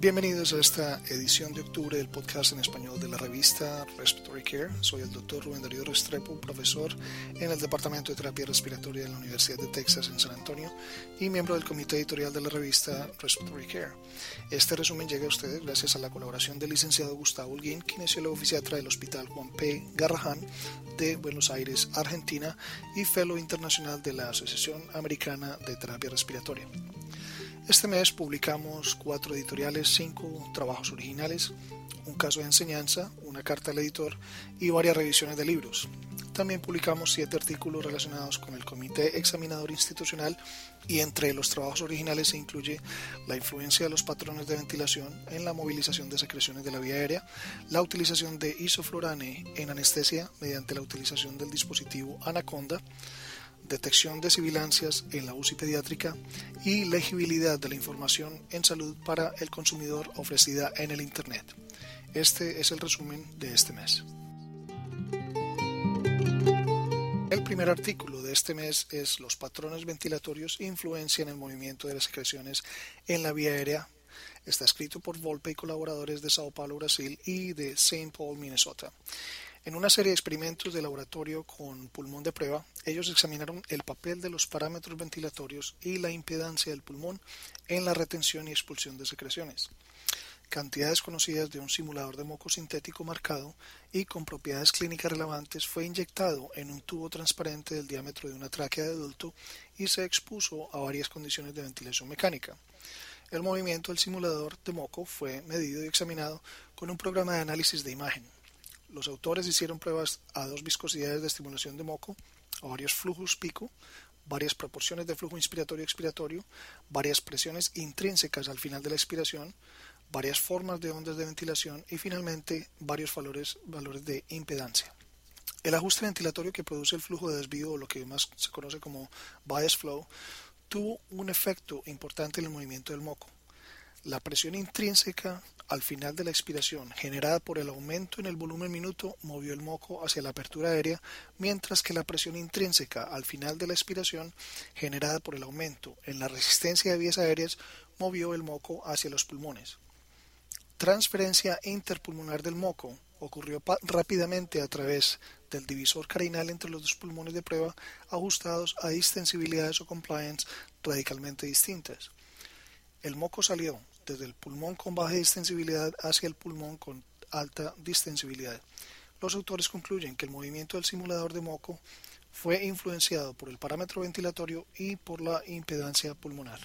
Bienvenidos a esta edición de octubre del podcast en español de la revista Respiratory Care. Soy el doctor Rubén Darío Restrepo, profesor en el Departamento de Terapia Respiratoria de la Universidad de Texas en San Antonio y miembro del comité editorial de la revista Respiratory Care. Este resumen llega a ustedes gracias a la colaboración del licenciado Gustavo Holguín, kinesiólogo fisiatra del Hospital Juan P. Garrahan de Buenos Aires, Argentina y fellow internacional de la Asociación Americana de Terapia Respiratoria. Este mes publicamos cuatro editoriales, cinco trabajos originales, un caso de enseñanza, una carta al editor y varias revisiones de libros. También publicamos siete artículos relacionados con el Comité Examinador Institucional y entre los trabajos originales se incluye la influencia de los patrones de ventilación en la movilización de secreciones de la vía aérea, la utilización de isoflurane en anestesia mediante la utilización del dispositivo Anaconda, detección de sibilancias en la UCI pediátrica y legibilidad de la información en salud para el consumidor ofrecida en el Internet. Este es el resumen de este mes. El primer artículo de este mes es Los patrones ventilatorios influencian el movimiento de las secreciones en la vía aérea. Está escrito por Volpe y colaboradores de Sao Paulo, Brasil y de St. Paul, Minnesota. En una serie de experimentos de laboratorio con pulmón de prueba, ellos examinaron el papel de los parámetros ventilatorios y la impedancia del pulmón en la retención y expulsión de secreciones. Cantidades conocidas de un simulador de moco sintético marcado y con propiedades clínicas relevantes fue inyectado en un tubo transparente del diámetro de una tráquea de adulto y se expuso a varias condiciones de ventilación mecánica. El movimiento del simulador de moco fue medido y examinado con un programa de análisis de imagen. Los autores hicieron pruebas a dos viscosidades de estimulación de moco, a varios flujos pico, varias proporciones de flujo inspiratorio-expiratorio, varias presiones intrínsecas al final de la expiración, varias formas de ondas de ventilación y finalmente varios valores, valores de impedancia. El ajuste ventilatorio que produce el flujo de desvío, o lo que más se conoce como bias flow, tuvo un efecto importante en el movimiento del moco. La presión intrínseca al final de la expiración, generada por el aumento en el volumen minuto, movió el moco hacia la apertura aérea, mientras que la presión intrínseca al final de la expiración, generada por el aumento en la resistencia de vías aéreas, movió el moco hacia los pulmones. Transferencia interpulmonar del moco ocurrió rápidamente a través del divisor carinal entre los dos pulmones de prueba ajustados a distensibilidades o compliance radicalmente distintas. El moco salió desde el pulmón con baja distensibilidad hacia el pulmón con alta distensibilidad. Los autores concluyen que el movimiento del simulador de moco fue influenciado por el parámetro ventilatorio y por la impedancia pulmonar.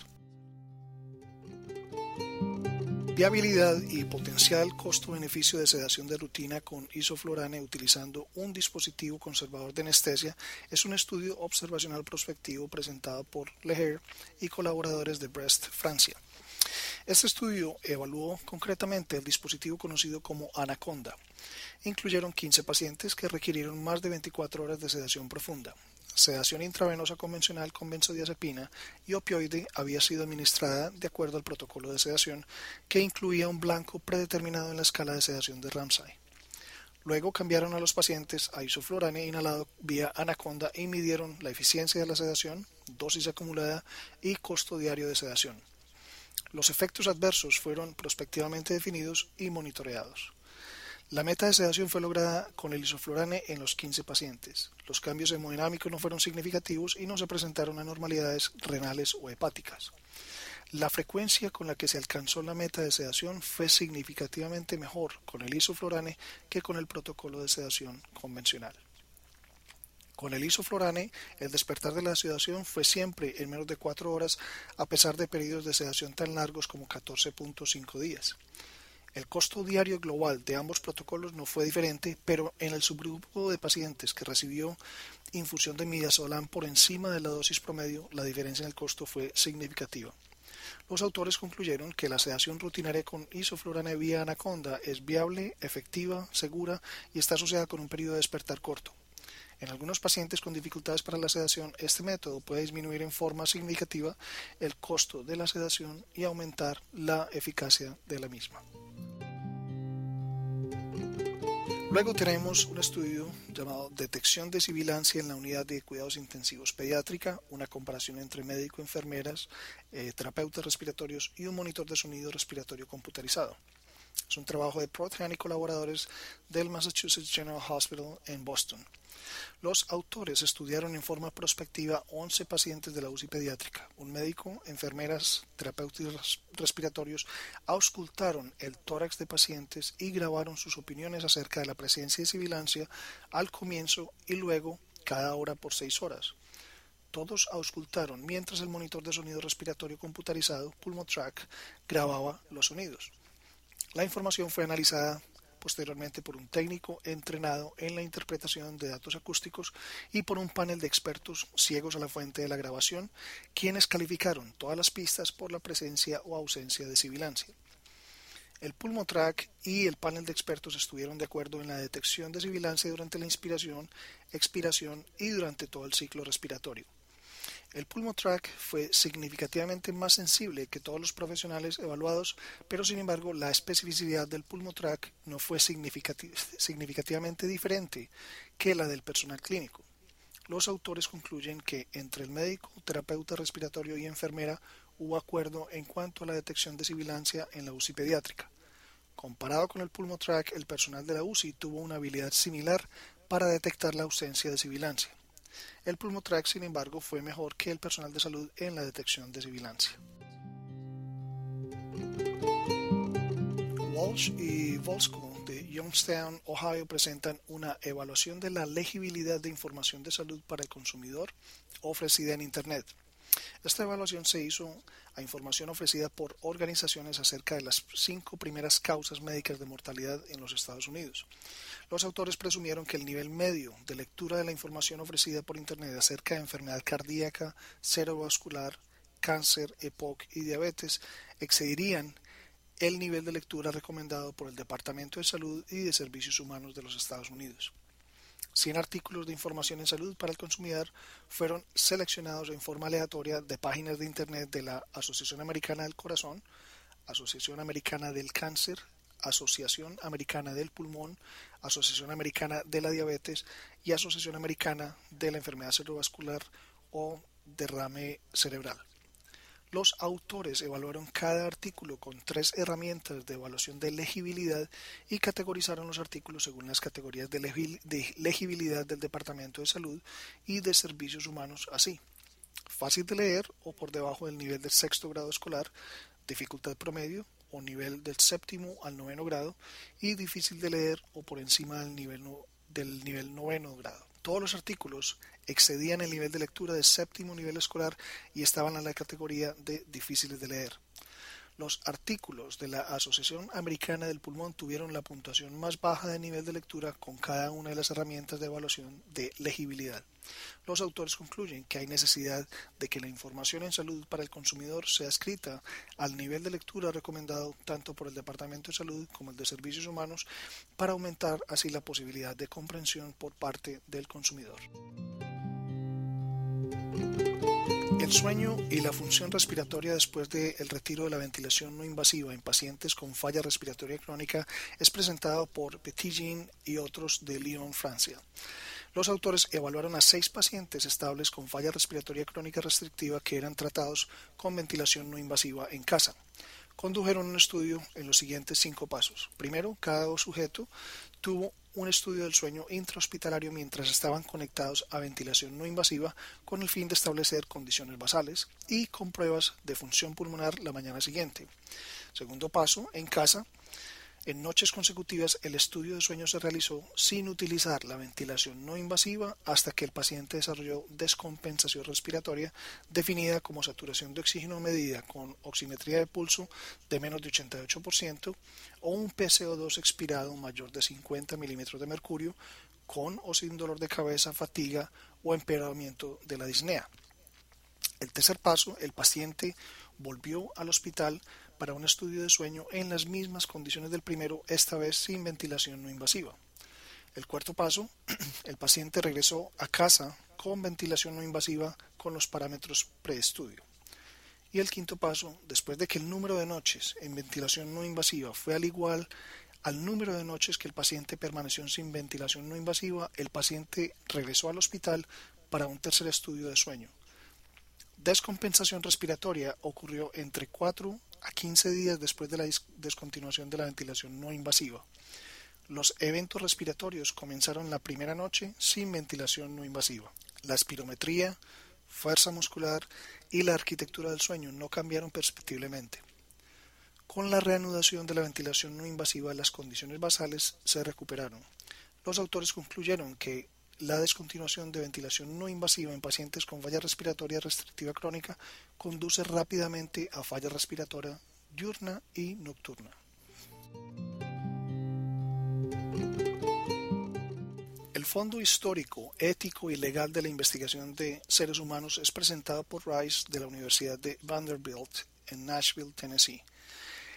Viabilidad y potencial costo-beneficio de sedación de rutina con isoflurane utilizando un dispositivo conservador de anestesia es un estudio observacional prospectivo presentado por Leher y colaboradores de Brest, Francia. Este estudio evaluó concretamente el dispositivo conocido como Anaconda. Incluyeron 15 pacientes que requirieron más de 24 horas de sedación profunda. Sedación intravenosa convencional con benzodiazepina y opioide había sido administrada de acuerdo al protocolo de sedación que incluía un blanco predeterminado en la escala de sedación de Ramsay. Luego cambiaron a los pacientes a isoflurane inhalado vía anaconda y midieron la eficiencia de la sedación, dosis acumulada y costo diario de sedación. Los efectos adversos fueron prospectivamente definidos y monitoreados. La meta de sedación fue lograda con el isoflurane en los 15 pacientes. Los cambios hemodinámicos no fueron significativos y no se presentaron anormalidades renales o hepáticas. La frecuencia con la que se alcanzó la meta de sedación fue significativamente mejor con el isoflurane que con el protocolo de sedación convencional. Con el isoflorane, el despertar de la sedación fue siempre en menos de cuatro horas, a pesar de periodos de sedación tan largos como 14.5 días. El costo diario global de ambos protocolos no fue diferente, pero en el subgrupo de pacientes que recibió infusión de midazolam por encima de la dosis promedio, la diferencia en el costo fue significativa. Los autores concluyeron que la sedación rutinaria con isoflurane vía anaconda es viable, efectiva, segura y está asociada con un periodo de despertar corto. En algunos pacientes con dificultades para la sedación, este método puede disminuir en forma significativa el costo de la sedación y aumentar la eficacia de la misma. Luego tenemos un estudio llamado Detección de sibilancia en la unidad de cuidados intensivos pediátrica, una comparación entre médico, enfermeras, eh, terapeutas respiratorios y un monitor de sonido respiratorio computarizado. Es un trabajo de Prothran y colaboradores del Massachusetts General Hospital en Boston. Los autores estudiaron en forma prospectiva 11 pacientes de la UCI pediátrica. Un médico, enfermeras, terapeutas respiratorios auscultaron el tórax de pacientes y grabaron sus opiniones acerca de la presencia de sibilancia al comienzo y luego cada hora por seis horas. Todos auscultaron mientras el monitor de sonido respiratorio computarizado, Pulmotrack, grababa los sonidos. La información fue analizada posteriormente por un técnico entrenado en la interpretación de datos acústicos y por un panel de expertos ciegos a la fuente de la grabación, quienes calificaron todas las pistas por la presencia o ausencia de sibilancia. El pulmotrack y el panel de expertos estuvieron de acuerdo en la detección de sibilancia durante la inspiración, expiración y durante todo el ciclo respiratorio. El Pulmotrack fue significativamente más sensible que todos los profesionales evaluados, pero sin embargo la especificidad del Pulmotrack no fue significativamente diferente que la del personal clínico. Los autores concluyen que entre el médico, terapeuta respiratorio y enfermera hubo acuerdo en cuanto a la detección de sibilancia en la UCI pediátrica. Comparado con el Pulmotrack, el personal de la UCI tuvo una habilidad similar para detectar la ausencia de sibilancia. El Pulmotrack, sin embargo, fue mejor que el personal de salud en la detección de sibilancia. Walsh y Volsko de Youngstown, Ohio, presentan una evaluación de la legibilidad de información de salud para el consumidor ofrecida en Internet. Esta evaluación se hizo a información ofrecida por organizaciones acerca de las cinco primeras causas médicas de mortalidad en los Estados Unidos. Los autores presumieron que el nivel medio de lectura de la información ofrecida por Internet acerca de enfermedad cardíaca, cerebrovascular, cáncer, EPOC y diabetes excedirían el nivel de lectura recomendado por el Departamento de Salud y de Servicios Humanos de los Estados Unidos. 100 artículos de información en salud para el consumidor fueron seleccionados en forma aleatoria de páginas de Internet de la Asociación Americana del Corazón, Asociación Americana del Cáncer, Asociación Americana del Pulmón, Asociación Americana de la Diabetes y Asociación Americana de la Enfermedad Cerebrovascular o Derrame Cerebral. Los autores evaluaron cada artículo con tres herramientas de evaluación de legibilidad y categorizaron los artículos según las categorías de legibilidad del Departamento de Salud y de Servicios Humanos así. Fácil de leer o por debajo del nivel del sexto grado escolar, dificultad promedio o nivel del séptimo al noveno grado y difícil de leer o por encima del nivel, del nivel noveno grado. Todos los artículos excedían el nivel de lectura de séptimo nivel escolar y estaban en la categoría de difíciles de leer. Los artículos de la Asociación Americana del Pulmón tuvieron la puntuación más baja de nivel de lectura con cada una de las herramientas de evaluación de legibilidad. Los autores concluyen que hay necesidad de que la información en salud para el consumidor sea escrita al nivel de lectura recomendado tanto por el Departamento de Salud como el de Servicios Humanos para aumentar así la posibilidad de comprensión por parte del consumidor. El sueño y la función respiratoria después del retiro de la ventilación no invasiva en pacientes con falla respiratoria crónica es presentado por Petitjean y otros de Lyon, Francia. Los autores evaluaron a seis pacientes estables con falla respiratoria crónica restrictiva que eran tratados con ventilación no invasiva en casa. Condujeron un estudio en los siguientes cinco pasos. Primero, cada sujeto tuvo un estudio del sueño intrahospitalario mientras estaban conectados a ventilación no invasiva con el fin de establecer condiciones basales y con pruebas de función pulmonar la mañana siguiente. Segundo paso, en casa, en noches consecutivas, el estudio de sueño se realizó sin utilizar la ventilación no invasiva hasta que el paciente desarrolló descompensación respiratoria, definida como saturación de oxígeno medida con oximetría de pulso de menos de 88% o un PCO2 expirado mayor de 50 milímetros de mercurio, con o sin dolor de cabeza, fatiga o empeoramiento de la disnea. El tercer paso, el paciente volvió al hospital para un estudio de sueño en las mismas condiciones del primero, esta vez sin ventilación no invasiva. El cuarto paso, el paciente regresó a casa con ventilación no invasiva con los parámetros preestudio. Y el quinto paso, después de que el número de noches en ventilación no invasiva fue al igual al número de noches que el paciente permaneció sin ventilación no invasiva, el paciente regresó al hospital para un tercer estudio de sueño. Descompensación respiratoria ocurrió entre 4 a 15 días después de la descontinuación de la ventilación no invasiva. Los eventos respiratorios comenzaron la primera noche sin ventilación no invasiva. La espirometría, fuerza muscular y la arquitectura del sueño no cambiaron perceptiblemente. Con la reanudación de la ventilación no invasiva, las condiciones basales se recuperaron. Los autores concluyeron que la descontinuación de ventilación no invasiva en pacientes con falla respiratoria restrictiva crónica conduce rápidamente a falla respiratoria diurna y nocturna. El fondo histórico, ético y legal de la investigación de seres humanos es presentado por Rice de la Universidad de Vanderbilt en Nashville, Tennessee.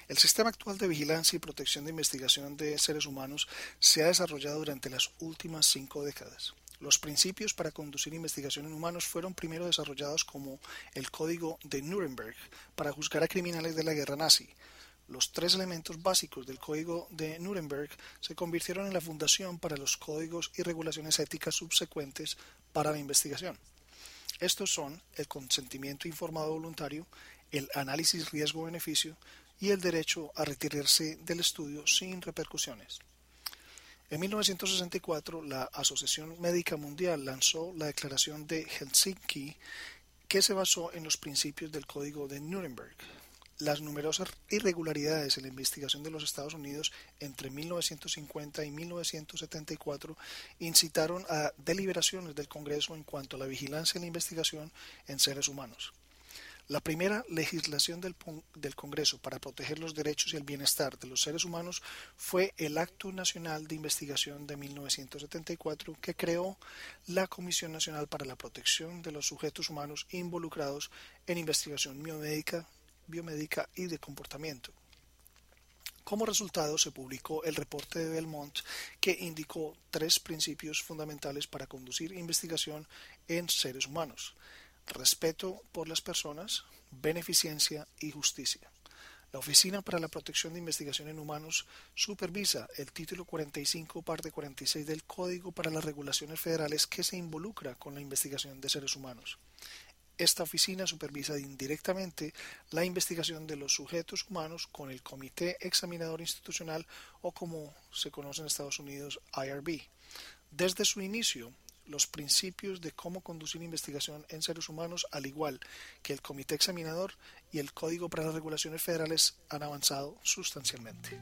El sistema actual de vigilancia y protección de investigación de seres humanos se ha desarrollado durante las últimas cinco décadas. Los principios para conducir investigación en humanos fueron primero desarrollados como el Código de Nuremberg para juzgar a criminales de la guerra nazi. Los tres elementos básicos del Código de Nuremberg se convirtieron en la fundación para los códigos y regulaciones éticas subsecuentes para la investigación. Estos son el consentimiento informado voluntario, el análisis riesgo-beneficio, y el derecho a retirarse del estudio sin repercusiones. En 1964, la Asociación Médica Mundial lanzó la Declaración de Helsinki, que se basó en los principios del Código de Nuremberg. Las numerosas irregularidades en la investigación de los Estados Unidos entre 1950 y 1974 incitaron a deliberaciones del Congreso en cuanto a la vigilancia y la investigación en seres humanos. La primera legislación del, Congreso para proteger los derechos y el bienestar de los seres humanos fue el Acto Nacional de Investigación de 1974 que creó la Comisión Nacional para la Protección de los Sujetos Humanos involucrados en investigación biomédica, biomédica y de comportamiento. Como resultado, se publicó el reporte de Belmont que indicó tres principios fundamentales para conducir investigación en seres humanos respeto por las personas, beneficencia y justicia. La Oficina para la Protección de Investigación en Humanos supervisa el título 45, parte 46 del Código para las Regulaciones Federales que se involucra con la investigación de seres humanos. Esta oficina supervisa indirectamente la investigación de los sujetos humanos con el Comité Examinador Institucional o como se conoce en Estados Unidos IRB. Desde su inicio, los principios de cómo conducir investigación en seres humanos, al igual que el Comité Examinador y el Código para las Regulaciones Federales, han avanzado sustancialmente.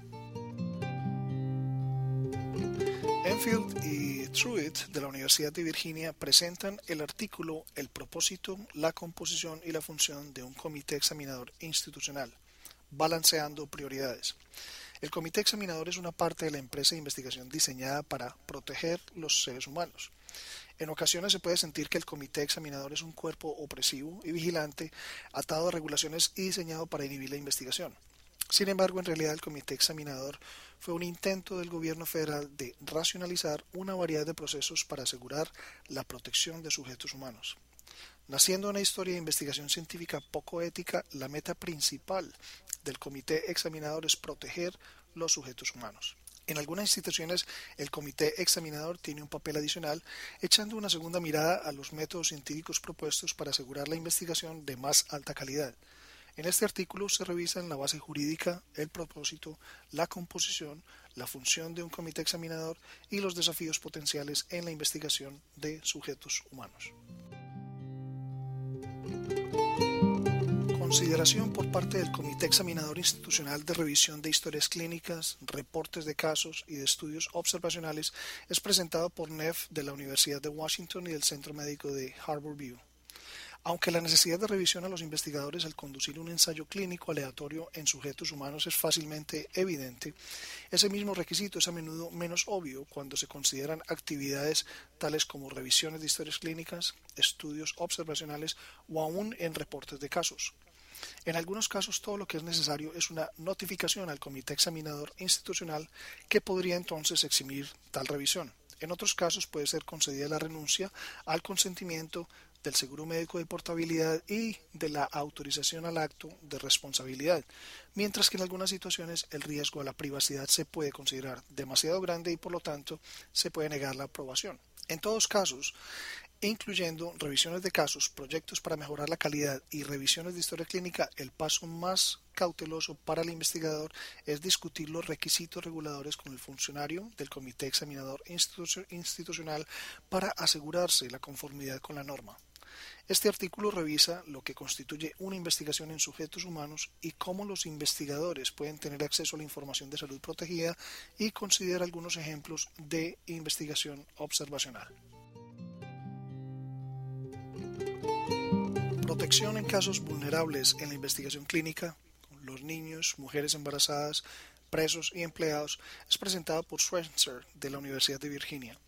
Enfield y Truitt de la Universidad de Virginia presentan el artículo El propósito, la composición y la función de un comité examinador institucional, balanceando prioridades. El comité examinador es una parte de la empresa de investigación diseñada para proteger los seres humanos. En ocasiones se puede sentir que el comité examinador es un cuerpo opresivo y vigilante, atado a regulaciones y diseñado para inhibir la investigación. Sin embargo, en realidad el comité examinador fue un intento del gobierno federal de racionalizar una variedad de procesos para asegurar la protección de sujetos humanos. Naciendo una historia de investigación científica poco ética, la meta principal del comité examinador es proteger los sujetos humanos. En algunas instituciones, el comité examinador tiene un papel adicional, echando una segunda mirada a los métodos científicos propuestos para asegurar la investigación de más alta calidad. En este artículo se revisan la base jurídica, el propósito, la composición, la función de un comité examinador y los desafíos potenciales en la investigación de sujetos humanos. Consideración por parte del Comité Examinador Institucional de Revisión de Historias Clínicas, Reportes de Casos y de Estudios Observacionales es presentado por Neff de la Universidad de Washington y del Centro Médico de Harborview. Aunque la necesidad de revisión a los investigadores al conducir un ensayo clínico aleatorio en sujetos humanos es fácilmente evidente, ese mismo requisito es a menudo menos obvio cuando se consideran actividades tales como revisiones de historias clínicas, estudios observacionales o aún en reportes de casos. En algunos casos todo lo que es necesario es una notificación al comité examinador institucional que podría entonces eximir tal revisión. En otros casos puede ser concedida la renuncia al consentimiento del seguro médico de portabilidad y de la autorización al acto de responsabilidad, mientras que en algunas situaciones el riesgo a la privacidad se puede considerar demasiado grande y por lo tanto se puede negar la aprobación. En todos casos, incluyendo revisiones de casos, proyectos para mejorar la calidad y revisiones de historia clínica, el paso más cauteloso para el investigador es discutir los requisitos reguladores con el funcionario del comité examinador institucional para asegurarse la conformidad con la norma. Este artículo revisa lo que constituye una investigación en sujetos humanos y cómo los investigadores pueden tener acceso a la información de salud protegida y considera algunos ejemplos de investigación observacional. Protección en casos vulnerables en la investigación clínica, los niños, mujeres embarazadas, presos y empleados, es presentado por Schweitzer de la Universidad de Virginia.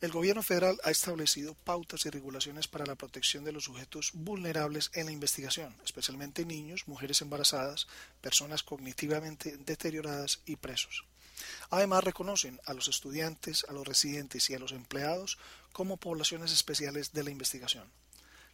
El gobierno federal ha establecido pautas y regulaciones para la protección de los sujetos vulnerables en la investigación, especialmente niños, mujeres embarazadas, personas cognitivamente deterioradas y presos. Además, reconocen a los estudiantes, a los residentes y a los empleados como poblaciones especiales de la investigación.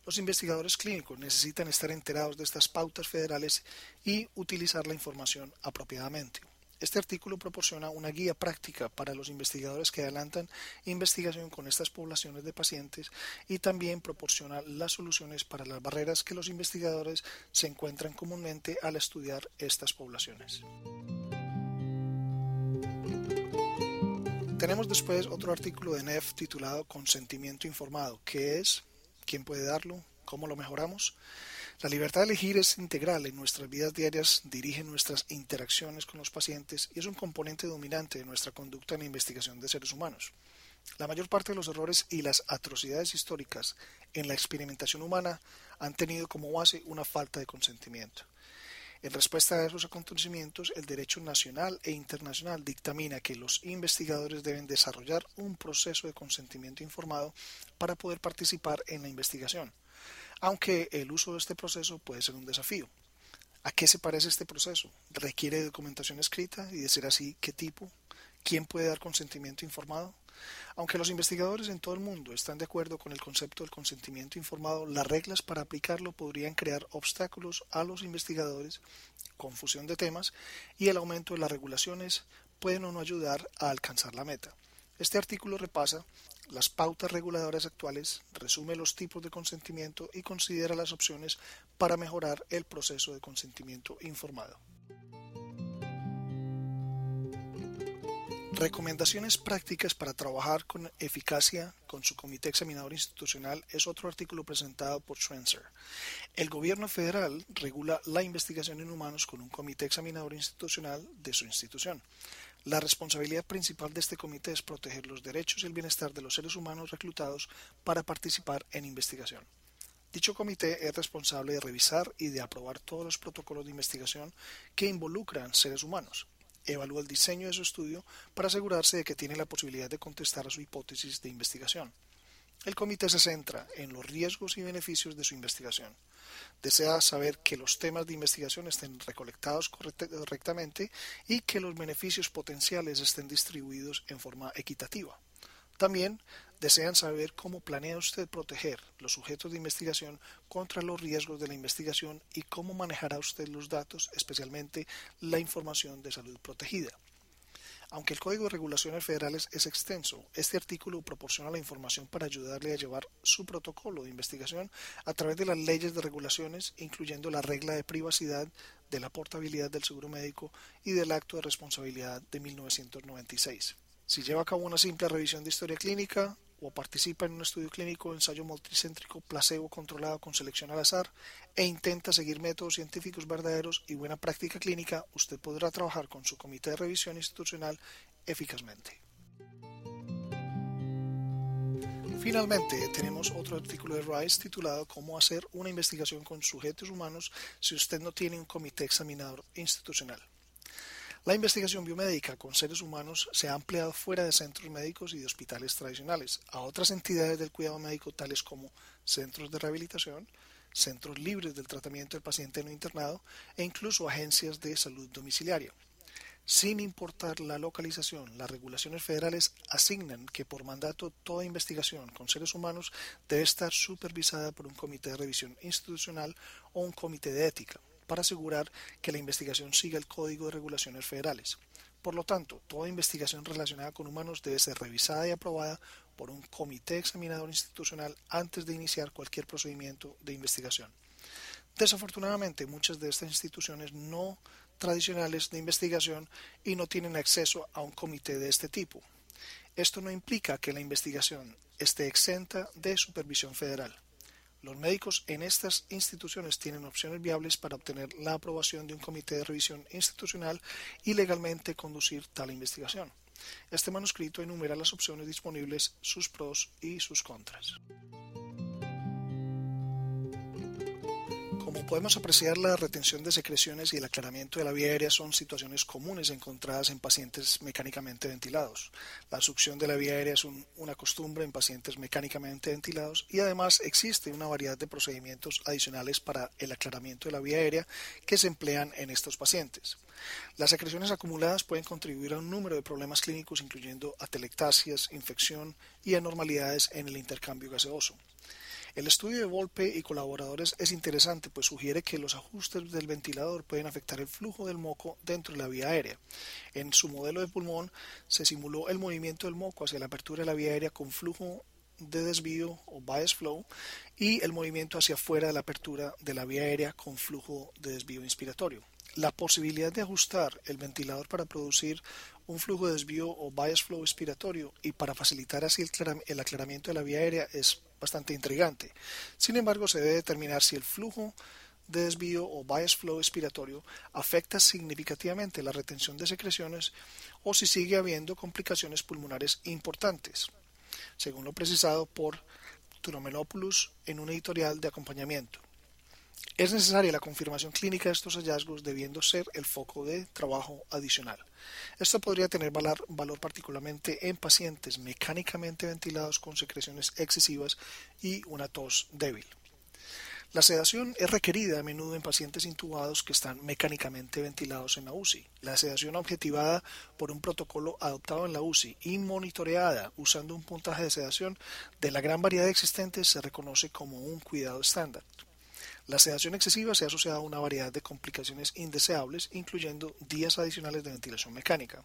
Los investigadores clínicos necesitan estar enterados de estas pautas federales y utilizar la información apropiadamente. Este artículo proporciona una guía práctica para los investigadores que adelantan investigación con estas poblaciones de pacientes y también proporciona las soluciones para las barreras que los investigadores se encuentran comúnmente al estudiar estas poblaciones. Tenemos después otro artículo de NEF titulado Consentimiento informado, que es quién puede darlo, cómo lo mejoramos. La libertad de elegir es integral en nuestras vidas diarias, dirige nuestras interacciones con los pacientes y es un componente dominante de nuestra conducta en la investigación de seres humanos. La mayor parte de los errores y las atrocidades históricas en la experimentación humana han tenido como base una falta de consentimiento. En respuesta a esos acontecimientos, el derecho nacional e internacional dictamina que los investigadores deben desarrollar un proceso de consentimiento informado para poder participar en la investigación, aunque el uso de este proceso puede ser un desafío. ¿A qué se parece este proceso? ¿Requiere documentación escrita? Y de ser así, ¿qué tipo? ¿Quién puede dar consentimiento informado? Aunque los investigadores en todo el mundo están de acuerdo con el concepto del consentimiento informado, las reglas para aplicarlo podrían crear obstáculos a los investigadores, confusión de temas y el aumento de las regulaciones pueden o no ayudar a alcanzar la meta. Este artículo repasa las pautas reguladoras actuales, resume los tipos de consentimiento y considera las opciones para mejorar el proceso de consentimiento informado. Recomendaciones prácticas para trabajar con eficacia con su comité examinador institucional es otro artículo presentado por Schwenzer. El gobierno federal regula la investigación en humanos con un comité examinador institucional de su institución. La responsabilidad principal de este comité es proteger los derechos y el bienestar de los seres humanos reclutados para participar en investigación. Dicho comité es responsable de revisar y de aprobar todos los protocolos de investigación que involucran seres humanos evalúa el diseño de su estudio para asegurarse de que tiene la posibilidad de contestar a su hipótesis de investigación. El comité se centra en los riesgos y beneficios de su investigación. Desea saber que los temas de investigación estén recolectados correctamente y que los beneficios potenciales estén distribuidos en forma equitativa. También desean saber cómo planea usted proteger los sujetos de investigación contra los riesgos de la investigación y cómo manejará usted los datos, especialmente la información de salud protegida. Aunque el Código de Regulaciones Federales es extenso, este artículo proporciona la información para ayudarle a llevar su protocolo de investigación a través de las leyes de regulaciones, incluyendo la regla de privacidad, de la portabilidad del seguro médico y del acto de responsabilidad de 1996. Si lleva a cabo una simple revisión de historia clínica o participa en un estudio clínico, ensayo multicéntrico, placebo controlado con selección al azar e intenta seguir métodos científicos verdaderos y buena práctica clínica, usted podrá trabajar con su comité de revisión institucional eficazmente. Finalmente, tenemos otro artículo de Rice titulado Cómo hacer una investigación con sujetos humanos si usted no tiene un comité examinador institucional. La investigación biomédica con seres humanos se ha ampliado fuera de centros médicos y de hospitales tradicionales a otras entidades del cuidado médico tales como centros de rehabilitación, centros libres del tratamiento del paciente no internado e incluso agencias de salud domiciliaria. Sin importar la localización, las regulaciones federales asignan que por mandato toda investigación con seres humanos debe estar supervisada por un comité de revisión institucional o un comité de ética para asegurar que la investigación siga el Código de Regulaciones Federales. Por lo tanto, toda investigación relacionada con humanos debe ser revisada y aprobada por un comité examinador institucional antes de iniciar cualquier procedimiento de investigación. Desafortunadamente, muchas de estas instituciones no tradicionales de investigación y no tienen acceso a un comité de este tipo. Esto no implica que la investigación esté exenta de supervisión federal. Los médicos en estas instituciones tienen opciones viables para obtener la aprobación de un comité de revisión institucional y legalmente conducir tal investigación. Este manuscrito enumera las opciones disponibles, sus pros y sus contras. Podemos apreciar, la retención de secreciones y el aclaramiento de la vía aérea son situaciones comunes encontradas en pacientes mecánicamente ventilados. La succión de la vía aérea es una costumbre en pacientes mecánicamente ventilados y además existe una variedad de procedimientos adicionales para el aclaramiento de la vía aérea que se emplean en estos pacientes. Las secreciones acumuladas pueden contribuir a un número de problemas clínicos incluyendo atelectasias, infección y anormalidades en el intercambio gaseoso. El estudio de Volpe y colaboradores es interesante, pues sugiere que los ajustes del ventilador pueden afectar el flujo del moco dentro de la vía aérea. En su modelo de pulmón se simuló el movimiento del moco hacia la apertura de la vía aérea con flujo de desvío o bias flow y el movimiento hacia afuera de la apertura de la vía aérea con flujo de desvío inspiratorio. La posibilidad de ajustar el ventilador para producir un flujo de desvío o bias flow expiratorio y para facilitar así el, aclaramiento de la vía aérea es bastante intrigante. Sin embargo, se debe determinar si el flujo de desvío o bias flow expiratorio afecta significativamente la retención de secreciones o si sigue habiendo complicaciones pulmonares importantes, según lo precisado por Turomenopoulos en un editorial de acompañamiento. Es necesaria la confirmación clínica de estos hallazgos debiendo ser el foco de trabajo adicional. Esto podría tener valor, particularmente en pacientes mecánicamente ventilados con secreciones excesivas y una tos débil. La sedación es requerida a menudo en pacientes intubados que están mecánicamente ventilados en la UCI. La sedación objetivada por un protocolo adoptado en la UCI y monitoreada usando un puntaje de sedación de la gran variedad existente se reconoce como un cuidado estándar. La sedación excesiva se ha asociado a una variedad de complicaciones indeseables, incluyendo días adicionales de ventilación mecánica.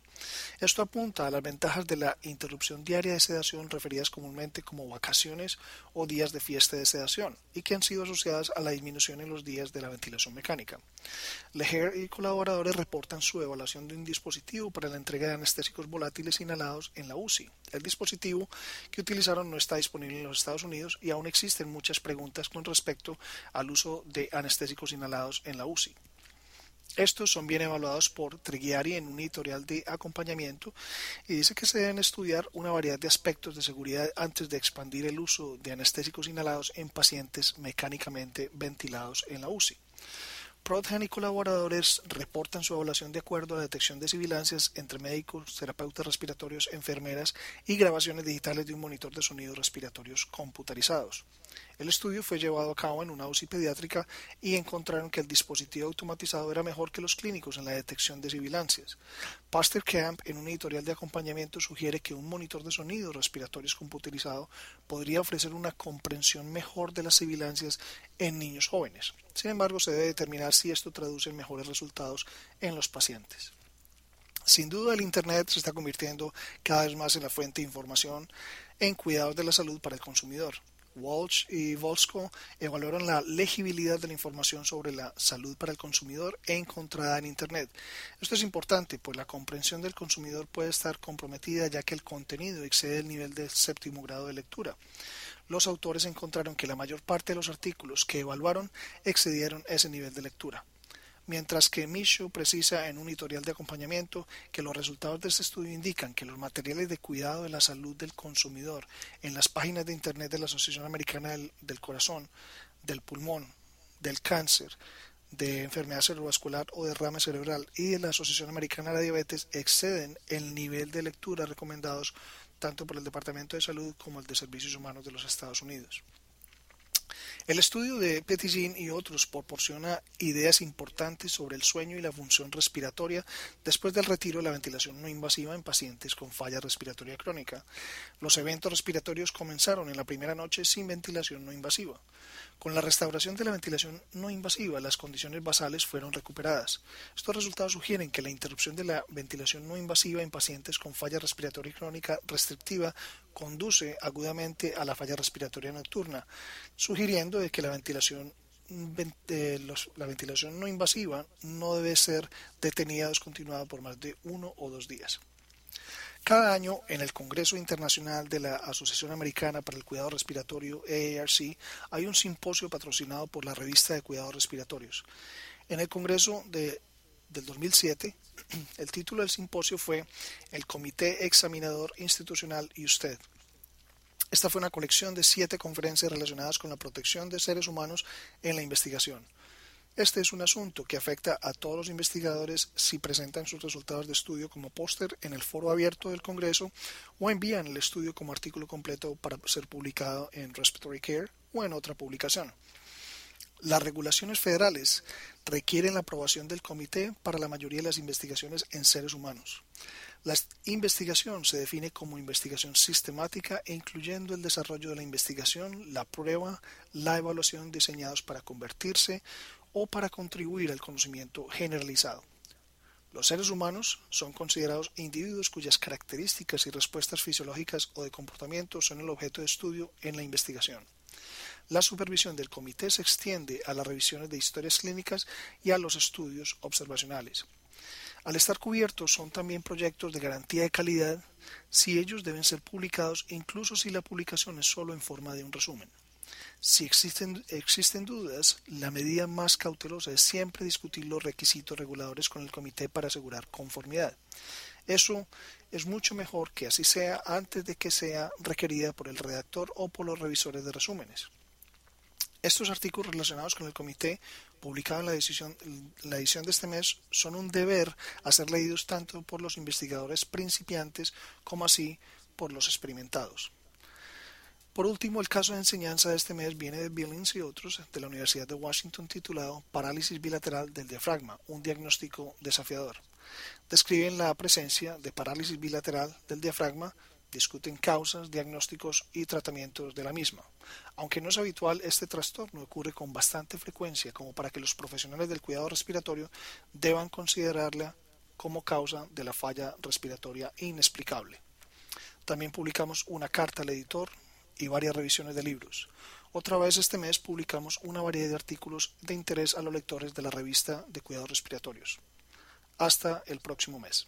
Esto apunta a las ventajas de la interrupción diaria de sedación referidas comúnmente como vacaciones o días de fiesta de sedación y que han sido asociadas a la disminución en los días de la ventilación mecánica. Leher y colaboradores reportan su evaluación de un dispositivo para la entrega de anestésicos volátiles inhalados en la UCI. El dispositivo que utilizaron no está disponible en los Estados Unidos y aún existen muchas preguntas con respecto al uso de anestésicos inhalados en la UCI. Estos son bien evaluados por Treghiari en un editorial de acompañamiento y dice que se deben estudiar una variedad de aspectos de seguridad antes de expandir el uso de anestésicos inhalados en pacientes mecánicamente ventilados en la UCI. Prodhan y colaboradores reportan su evaluación de acuerdo a la detección de sibilancias entre médicos, terapeutas respiratorios, enfermeras y grabaciones digitales de un monitor de sonidos respiratorios computarizados. El estudio fue llevado a cabo en una UCI pediátrica y encontraron que el dispositivo automatizado era mejor que los clínicos en la detección de sibilancias. Pastor Camp, en un editorial de acompañamiento, sugiere que un monitor de sonidos respiratorios computarizado podría ofrecer una comprensión mejor de las sibilancias en niños jóvenes. Sin embargo, se debe determinar si esto traduce en mejores resultados en los pacientes. Sin duda, el Internet se está convirtiendo cada vez más en la fuente de información en cuidados de la salud para el consumidor. Walsh y Volsco evaluaron la legibilidad de la información sobre la salud para el consumidor encontrada en Internet. Esto es importante, pues la comprensión del consumidor puede estar comprometida ya que el contenido excede el nivel del séptimo grado de lectura. Los autores encontraron que la mayor parte de los artículos que evaluaron excedieron ese nivel de lectura mientras que Micho precisa en un editorial de acompañamiento que los resultados de este estudio indican que los materiales de cuidado de la salud del consumidor en las páginas de Internet de la Asociación Americana del, Corazón, del Pulmón, del Cáncer, de enfermedad cerebrovascular o derrame cerebral y de la Asociación Americana de Diabetes exceden el nivel de lectura recomendados tanto por el Departamento de Salud como el de Servicios Humanos de los Estados Unidos. El estudio de Petitjean y otros proporciona ideas importantes sobre el sueño y la función respiratoria después del retiro de la ventilación no invasiva en pacientes con falla respiratoria crónica. Los eventos respiratorios comenzaron en la primera noche sin ventilación no invasiva. Con la restauración de la ventilación no invasiva, las condiciones basales fueron recuperadas. Estos resultados sugieren que la interrupción de la ventilación no invasiva en pacientes con falla respiratoria crónica restrictiva conduce agudamente a la falla respiratoria nocturna, sugiriendo que la ventilación la ventilación no invasiva no debe ser detenida o descontinuada por más de uno o dos días. Cada año, en el Congreso Internacional de la Asociación Americana para el Cuidado Respiratorio, AARC, hay un simposio patrocinado por la revista de cuidados respiratorios. En el Congreso de, del 2007, el título del simposio fue El Comité Examinador Institucional y usted. Esta fue una colección de siete conferencias relacionadas con la protección de seres humanos en la investigación. Este es un asunto que afecta a todos los investigadores si presentan sus resultados de estudio como póster en el foro abierto del Congreso o envían el estudio como artículo completo para ser publicado en Respiratory Care o en otra publicación. Las regulaciones federales requieren la aprobación del comité para la mayoría de las investigaciones en seres humanos. La investigación se define como investigación sistemática e incluyendo el desarrollo de la investigación, la prueba, la evaluación diseñados para convertirse o para contribuir al conocimiento generalizado. Los seres humanos son considerados individuos cuyas características y respuestas fisiológicas o de comportamiento son el objeto de estudio en la investigación. La supervisión del comité se extiende a las revisiones de historias clínicas y a los estudios observacionales. Al estar cubiertos son también proyectos de garantía de calidad si ellos deben ser publicados incluso si la publicación es solo en forma de un resumen. Si existen, existen dudas, la medida más cautelosa es siempre discutir los requisitos reguladores con el comité para asegurar conformidad. Eso es mucho mejor que así sea antes de que sea requerida por el redactor o por los revisores de resúmenes. Estos artículos relacionados con el comité, publicados en la edición de este mes, son un deber a ser leídos tanto por los investigadores principiantes como así por los experimentados. Por último, el caso de enseñanza de este mes viene de Billings y otros de la Universidad de Washington titulado Parálisis bilateral del diafragma, un diagnóstico desafiador. Describen la presencia de parálisis bilateral del diafragma, discuten causas, diagnósticos y tratamientos de la misma. Aunque no es habitual, este trastorno ocurre con bastante frecuencia como para que los profesionales del cuidado respiratorio deban considerarla como causa de la falla respiratoria inexplicable. También publicamos una carta al editor y varias revisiones de libros. Otra vez este mes publicamos una variedad de artículos de interés a los lectores de la revista de cuidados respiratorios. Hasta el próximo mes.